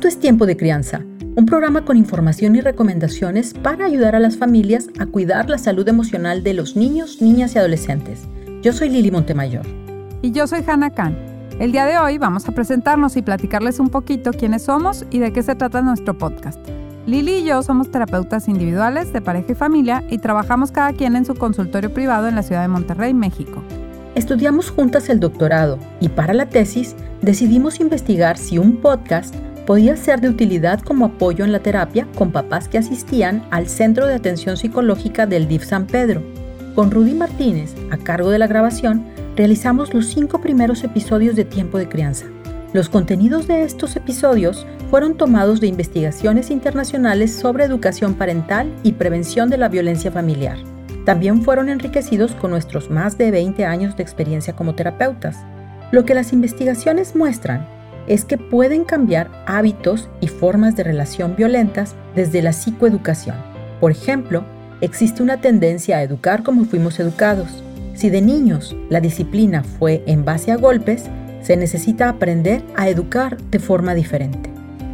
Esto es Tiempo de Crianza, un programa con información y recomendaciones para ayudar a las familias a cuidar la salud emocional de los niños, niñas y adolescentes. Yo soy Lili Montemayor. Y yo soy Hannah Khan. El día de hoy vamos a presentarnos y platicarles un poquito quiénes somos y de qué se trata nuestro podcast. Lili y yo somos terapeutas individuales de pareja y familia y trabajamos cada quien en su consultorio privado en la ciudad de Monterrey, México. Estudiamos juntas el doctorado y para la tesis decidimos investigar si un podcast podía ser de utilidad como apoyo en la terapia con papás que asistían al Centro de Atención Psicológica del DIF San Pedro. Con Rudy Martínez, a cargo de la grabación, realizamos los cinco primeros episodios de Tiempo de Crianza. Los contenidos de estos episodios fueron tomados de investigaciones internacionales sobre educación parental y prevención de la violencia familiar. También fueron enriquecidos con nuestros más de 20 años de experiencia como terapeutas. Lo que las investigaciones muestran es que pueden cambiar hábitos y formas de relación violentas desde la psicoeducación. Por ejemplo, existe una tendencia a educar como fuimos educados. Si de niños la disciplina fue en base a golpes, se necesita aprender a educar de forma diferente.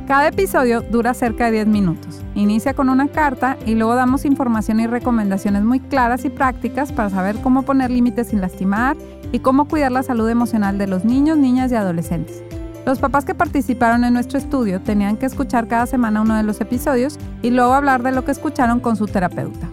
Cada episodio dura cerca de 10 minutos. Inicia con una carta y luego damos información y recomendaciones muy claras y prácticas para saber cómo poner límites sin lastimar y cómo cuidar la salud emocional de los niños, niñas y adolescentes. Los papás que participaron en nuestro estudio tenían que escuchar cada semana uno de los episodios y luego hablar de lo que escucharon con su terapeuta.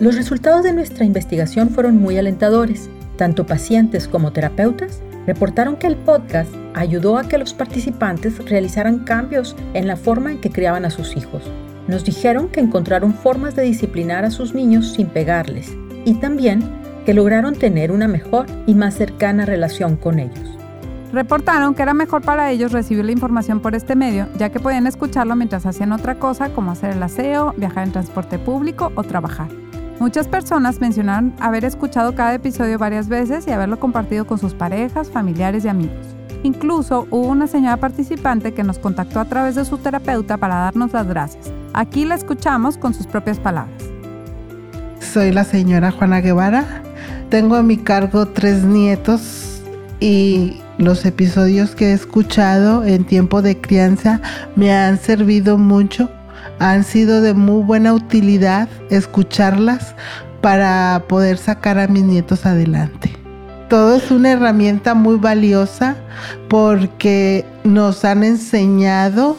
Los resultados de nuestra investigación fueron muy alentadores. Tanto pacientes como terapeutas reportaron que el podcast ayudó a que los participantes realizaran cambios en la forma en que criaban a sus hijos. Nos dijeron que encontraron formas de disciplinar a sus niños sin pegarles y también que lograron tener una mejor y más cercana relación con ellos. Reportaron que era mejor para ellos recibir la información por este medio, ya que podían escucharlo mientras hacían otra cosa como hacer el aseo, viajar en transporte público o trabajar. Muchas personas mencionaron haber escuchado cada episodio varias veces y haberlo compartido con sus parejas, familiares y amigos. Incluso hubo una señora participante que nos contactó a través de su terapeuta para darnos las gracias. Aquí la escuchamos con sus propias palabras. Soy la señora Juana Guevara. Tengo a mi cargo tres nietos y los episodios que he escuchado en tiempo de crianza me han servido mucho. Han sido de muy buena utilidad escucharlas para poder sacar a mis nietos adelante. Todo es una herramienta muy valiosa porque nos han enseñado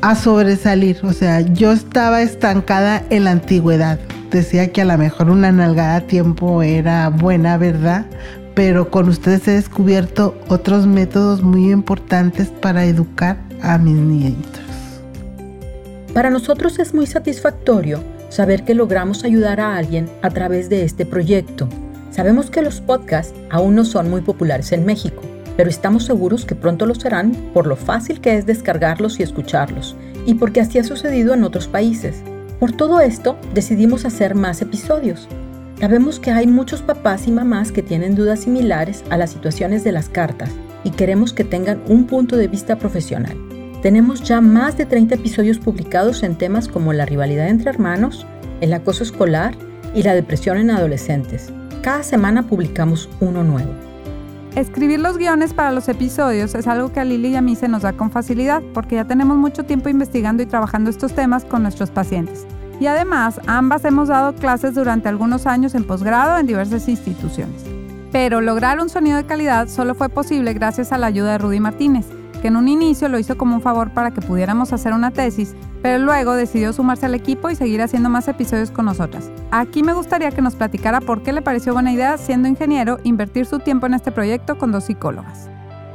a sobresalir. O sea, yo estaba estancada en la antigüedad. Decía que a lo mejor una nalgada a tiempo era buena, ¿verdad? Pero con ustedes he descubierto otros métodos muy importantes para educar a mis nietos. Para nosotros es muy satisfactorio saber que logramos ayudar a alguien a través de este proyecto. Sabemos que los podcasts aún no son muy populares en México, pero estamos seguros que pronto lo serán por lo fácil que es descargarlos y escucharlos, y porque así ha sucedido en otros países. Por todo esto, decidimos hacer más episodios, Sabemos que hay muchos papás y mamás que tienen dudas similares a las situaciones de las cartas y queremos que tengan un punto de vista profesional. Tenemos ya más de 30 episodios publicados en temas como la rivalidad entre hermanos, el acoso escolar y la depresión en adolescentes. Cada semana publicamos uno nuevo. Escribir los guiones para los episodios es algo que a Lili y a mí se nos da con facilidad porque ya tenemos mucho tiempo investigando y trabajando estos temas con nuestros pacientes y además ambas hemos dado clases durante algunos años en posgrado en diversas instituciones. Pero lograr un sonido de calidad solo fue posible gracias a la ayuda de Rudy Martínez, que en un inicio lo hizo como un favor para que pudiéramos hacer una tesis, pero luego decidió sumarse al equipo y seguir haciendo más episodios con nosotras. Aquí me gustaría que nos platicara por qué le pareció buena idea, siendo ingeniero, invertir su tiempo en este proyecto con dos psicólogas.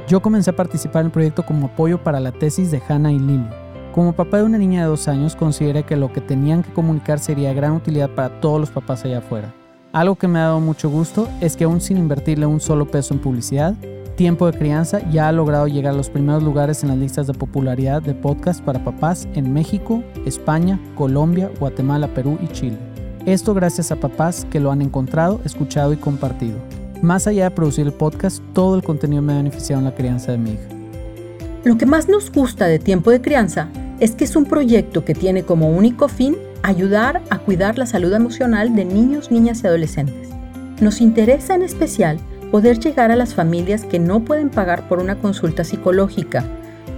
Yo comencé a participar en el proyecto como apoyo para la tesis de Hannah y Lily. Como papá de una niña de dos años, consideré que lo que tenían que comunicar sería de gran utilidad para todos los papás allá afuera. Algo que me ha dado mucho gusto es que aún sin invertirle un solo peso en publicidad, Tiempo de Crianza ya ha logrado llegar a los primeros lugares en las listas de popularidad de podcast para papás en México, España, Colombia, Guatemala, Perú y Chile. Esto gracias a papás que lo han encontrado, escuchado y compartido. Más allá de producir el podcast, todo el contenido me ha beneficiado en la crianza de mi hija. Lo que más nos gusta de Tiempo de Crianza es que es un proyecto que tiene como único fin ayudar a cuidar la salud emocional de niños, niñas y adolescentes. Nos interesa en especial poder llegar a las familias que no pueden pagar por una consulta psicológica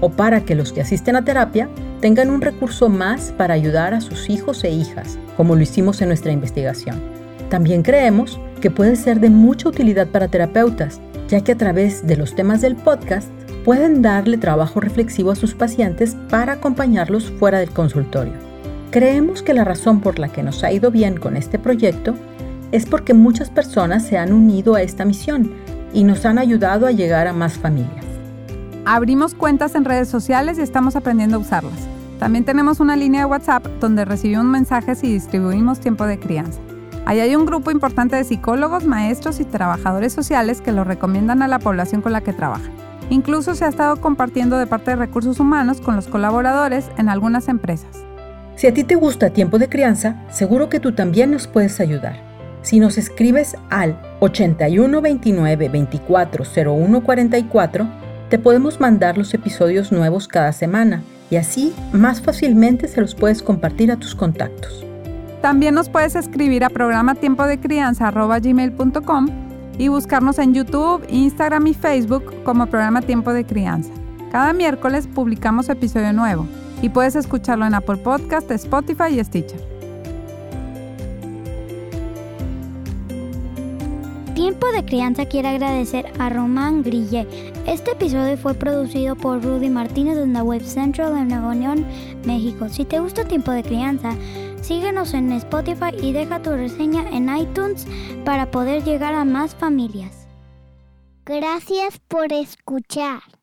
o para que los que asisten a terapia tengan un recurso más para ayudar a sus hijos e hijas, como lo hicimos en nuestra investigación. También creemos que puede ser de mucha utilidad para terapeutas, ya que a través de los temas del podcast pueden darle trabajo reflexivo a sus pacientes para acompañarlos fuera del consultorio. Creemos que la razón por la que nos ha ido bien con este proyecto es porque muchas personas se han unido a esta misión y nos han ayudado a llegar a más familias. Abrimos cuentas en redes sociales y estamos aprendiendo a usarlas. También tenemos una línea de WhatsApp donde recibimos mensajes y distribuimos tiempo de crianza. Ahí hay un grupo importante de psicólogos, maestros y trabajadores sociales que lo recomiendan a la población con la que trabajan. Incluso se ha estado compartiendo de parte de recursos humanos con los colaboradores en algunas empresas. Si a ti te gusta tiempo de crianza, seguro que tú también nos puedes ayudar. Si nos escribes al 81 29 24 01 44, te podemos mandar los episodios nuevos cada semana y así más fácilmente se los puedes compartir a tus contactos. También nos puedes escribir a programa tiempo de crianza y buscarnos en YouTube, Instagram y Facebook como programa Tiempo de Crianza. Cada miércoles publicamos episodio nuevo y puedes escucharlo en Apple Podcast, Spotify y Stitcher. Tiempo de Crianza quiere agradecer a Román Grille. Este episodio fue producido por Rudy Martínez en la Web Central de Nuevo León, México. Si te gusta Tiempo de Crianza, síguenos en Spotify y deja tu reseña en iTunes para poder llegar a más familias. Gracias por escuchar.